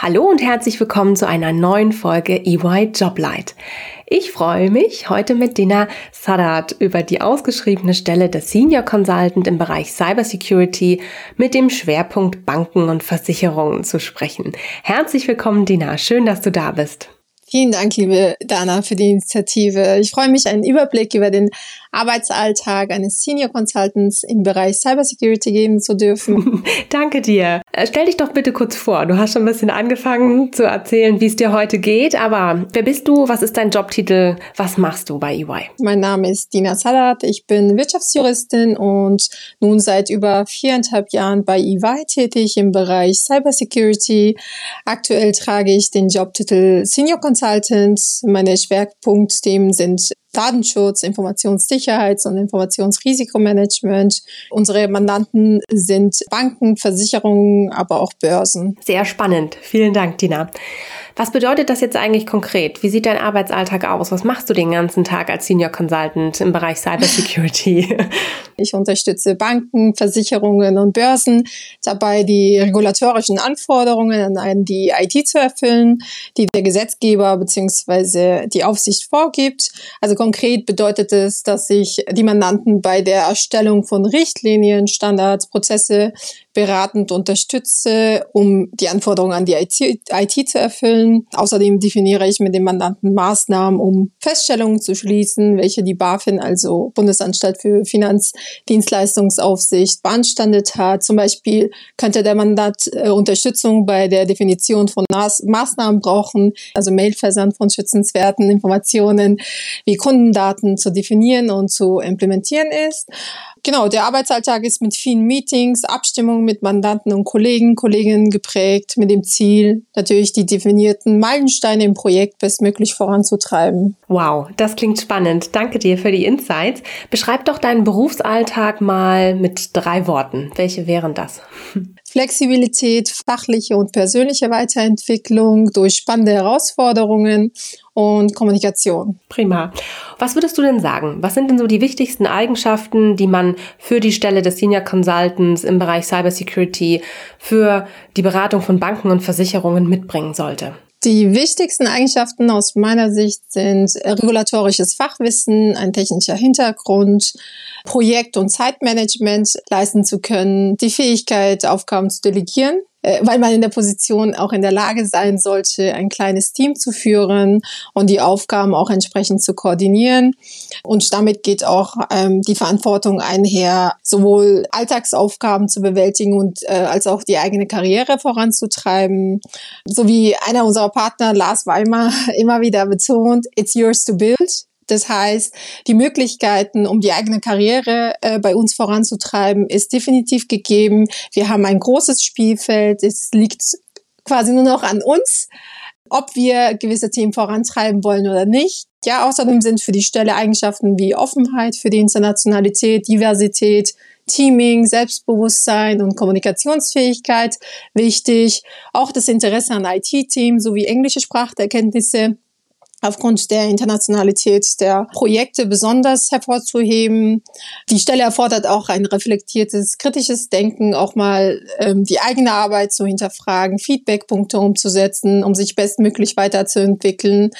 Hallo und herzlich willkommen zu einer neuen Folge EY Joblight. Ich freue mich, heute mit Dina Sadat über die ausgeschriebene Stelle des Senior Consultant im Bereich Cybersecurity mit dem Schwerpunkt Banken und Versicherungen zu sprechen. Herzlich willkommen, Dina. Schön, dass du da bist. Vielen Dank, liebe Dana, für die Initiative. Ich freue mich, einen Überblick über den Arbeitsalltag eines Senior Consultants im Bereich Cybersecurity geben zu dürfen. Danke dir. Stell dich doch bitte kurz vor. Du hast schon ein bisschen angefangen zu erzählen, wie es dir heute geht, aber wer bist du? Was ist dein Jobtitel? Was machst du bei EY? Mein Name ist Dina Salat. Ich bin Wirtschaftsjuristin und nun seit über viereinhalb Jahren bei EY tätig im Bereich Cybersecurity. Aktuell trage ich den Jobtitel Senior Consultant. Meine Schwerpunktthemen sind Datenschutz, Informationssicherheits- und Informationsrisikomanagement. Unsere Mandanten sind Banken, Versicherungen, aber auch Börsen. Sehr spannend. Vielen Dank, Dina. Was bedeutet das jetzt eigentlich konkret? Wie sieht dein Arbeitsalltag aus? Was machst du den ganzen Tag als Senior Consultant im Bereich Cybersecurity? Ich unterstütze Banken, Versicherungen und Börsen dabei, die regulatorischen Anforderungen an die IT zu erfüllen, die der Gesetzgeber bzw. die Aufsicht vorgibt. Also konkret bedeutet es, dass ich die Mandanten bei der Erstellung von Richtlinien, Standards, Prozesse beratend unterstütze, um die Anforderungen an die IT, IT, zu erfüllen. Außerdem definiere ich mit dem Mandanten Maßnahmen, um Feststellungen zu schließen, welche die BaFin, also Bundesanstalt für Finanzdienstleistungsaufsicht, beanstandet hat. Zum Beispiel könnte der Mandant äh, Unterstützung bei der Definition von Maßnahmen brauchen, also Mailversand von schützenswerten Informationen wie Kundendaten zu definieren und zu implementieren ist. Genau, der Arbeitsalltag ist mit vielen Meetings, Abstimmungen mit Mandanten und Kollegen, Kolleginnen geprägt, mit dem Ziel, natürlich die definierten Meilensteine im Projekt bestmöglich voranzutreiben. Wow, das klingt spannend. Danke dir für die Insights. Beschreib doch deinen Berufsalltag mal mit drei Worten. Welche wären das? Flexibilität, fachliche und persönliche Weiterentwicklung durch spannende Herausforderungen und Kommunikation. Prima. Was würdest du denn sagen? Was sind denn so die wichtigsten Eigenschaften, die man für die Stelle des Senior Consultants im Bereich Cybersecurity für die Beratung von Banken und Versicherungen mitbringen sollte? Die wichtigsten Eigenschaften aus meiner Sicht sind regulatorisches Fachwissen, ein technischer Hintergrund, Projekt- und Zeitmanagement leisten zu können, die Fähigkeit, Aufgaben zu delegieren, äh, weil man in der Position auch in der Lage sein sollte, ein kleines Team zu führen und die Aufgaben auch entsprechend zu koordinieren. Und damit geht auch ähm, die Verantwortung einher, sowohl Alltagsaufgaben zu bewältigen und äh, als auch die eigene Karriere voranzutreiben. So wie einer unserer Partner, Lars Weimar, immer wieder betont, it's yours to build. Das heißt, die Möglichkeiten, um die eigene Karriere äh, bei uns voranzutreiben, ist definitiv gegeben. Wir haben ein großes Spielfeld. Es liegt quasi nur noch an uns, ob wir gewisse Themen vorantreiben wollen oder nicht. Ja, außerdem sind für die Stelle Eigenschaften wie Offenheit für die Internationalität, Diversität, Teaming, Selbstbewusstsein und Kommunikationsfähigkeit wichtig. Auch das Interesse an IT-Teams sowie englische Spracherkenntnisse aufgrund der Internationalität der Projekte besonders hervorzuheben. Die Stelle erfordert auch ein reflektiertes, kritisches Denken, auch mal ähm, die eigene Arbeit zu hinterfragen, Feedbackpunkte umzusetzen, um sich bestmöglich weiterzuentwickeln.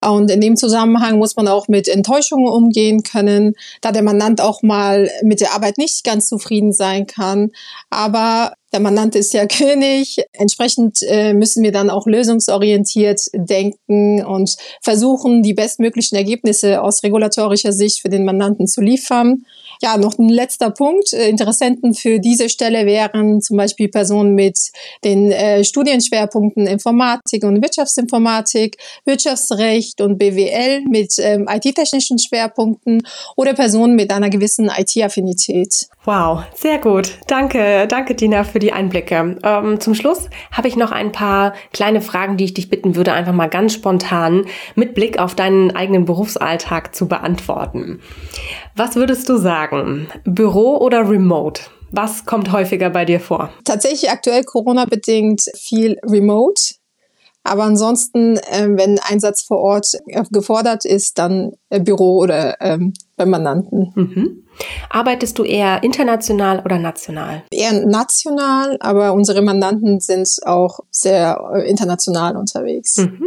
Und in dem Zusammenhang muss man auch mit Enttäuschungen umgehen können, da der Mandant auch mal mit der Arbeit nicht ganz zufrieden sein kann. Aber der Mandant ist ja König. Entsprechend äh, müssen wir dann auch lösungsorientiert denken und versuchen, die bestmöglichen Ergebnisse aus regulatorischer Sicht für den Mandanten zu liefern. Ja, noch ein letzter Punkt. Äh, Interessenten für diese Stelle wären zum Beispiel Personen mit den äh, Studienschwerpunkten Informatik und Wirtschaftsinformatik, Wirtschaftsrecht und BWL mit ähm, IT-technischen Schwerpunkten oder Personen mit einer gewissen IT-Affinität. Wow, sehr gut. Danke, danke Dina für die Einblicke. Ähm, zum Schluss habe ich noch ein paar kleine Fragen, die ich dich bitten würde, einfach mal ganz spontan mit Blick auf deinen eigenen Berufsalltag zu beantworten. Was würdest du sagen? Büro oder Remote? Was kommt häufiger bei dir vor? Tatsächlich aktuell Corona-bedingt viel Remote. Aber ansonsten, äh, wenn Einsatz vor Ort äh, gefordert ist, dann äh, Büro oder ähm, beim Mandanten. Mhm. Arbeitest du eher international oder national? Eher national, aber unsere Mandanten sind auch sehr äh, international unterwegs. Mhm.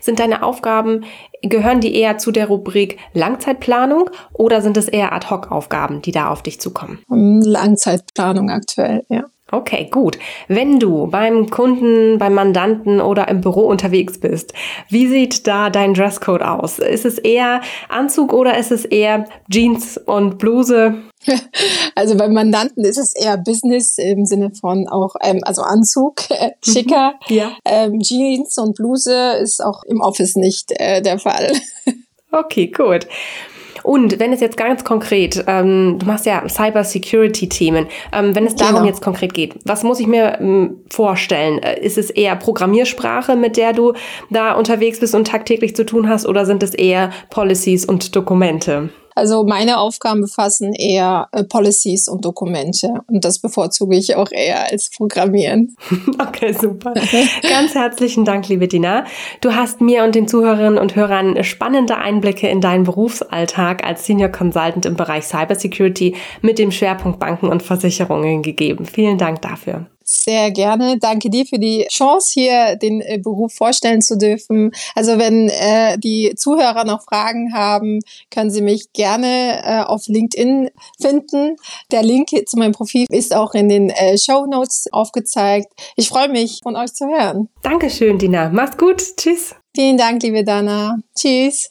Sind deine Aufgaben, gehören die eher zu der Rubrik Langzeitplanung oder sind es eher Ad-Hoc-Aufgaben, die da auf dich zukommen? Langzeitplanung aktuell, ja. Okay, gut. Wenn du beim Kunden, beim Mandanten oder im Büro unterwegs bist, wie sieht da dein Dresscode aus? Ist es eher Anzug oder ist es eher Jeans und Bluse? Also beim Mandanten ist es eher Business im Sinne von auch, ähm, also Anzug, äh, schicker. Mhm, ja. Ähm, Jeans und Bluse ist auch im Office nicht äh, der Fall. Okay, gut. Und wenn es jetzt ganz konkret, ähm, du machst ja Cyber-Security-Themen, ähm, wenn es darum genau. jetzt konkret geht, was muss ich mir ähm, vorstellen? Äh, ist es eher Programmiersprache, mit der du da unterwegs bist und tagtäglich zu tun hast, oder sind es eher Policies und Dokumente? Also meine Aufgaben befassen eher äh, Policies und Dokumente und das bevorzuge ich auch eher als Programmieren. Okay, super. Ganz herzlichen Dank, liebe Dina. Du hast mir und den Zuhörerinnen und Hörern spannende Einblicke in deinen Berufsalltag als Senior Consultant im Bereich Cybersecurity mit dem Schwerpunkt Banken und Versicherungen gegeben. Vielen Dank dafür. Sehr gerne. Danke dir für die Chance, hier den äh, Beruf vorstellen zu dürfen. Also wenn äh, die Zuhörer noch Fragen haben, können sie mich gerne äh, auf LinkedIn finden. Der Link zu meinem Profil ist auch in den äh, Show Notes aufgezeigt. Ich freue mich, von euch zu hören. Dankeschön, Dina. Mach's gut. Tschüss. Vielen Dank, liebe Dana. Tschüss.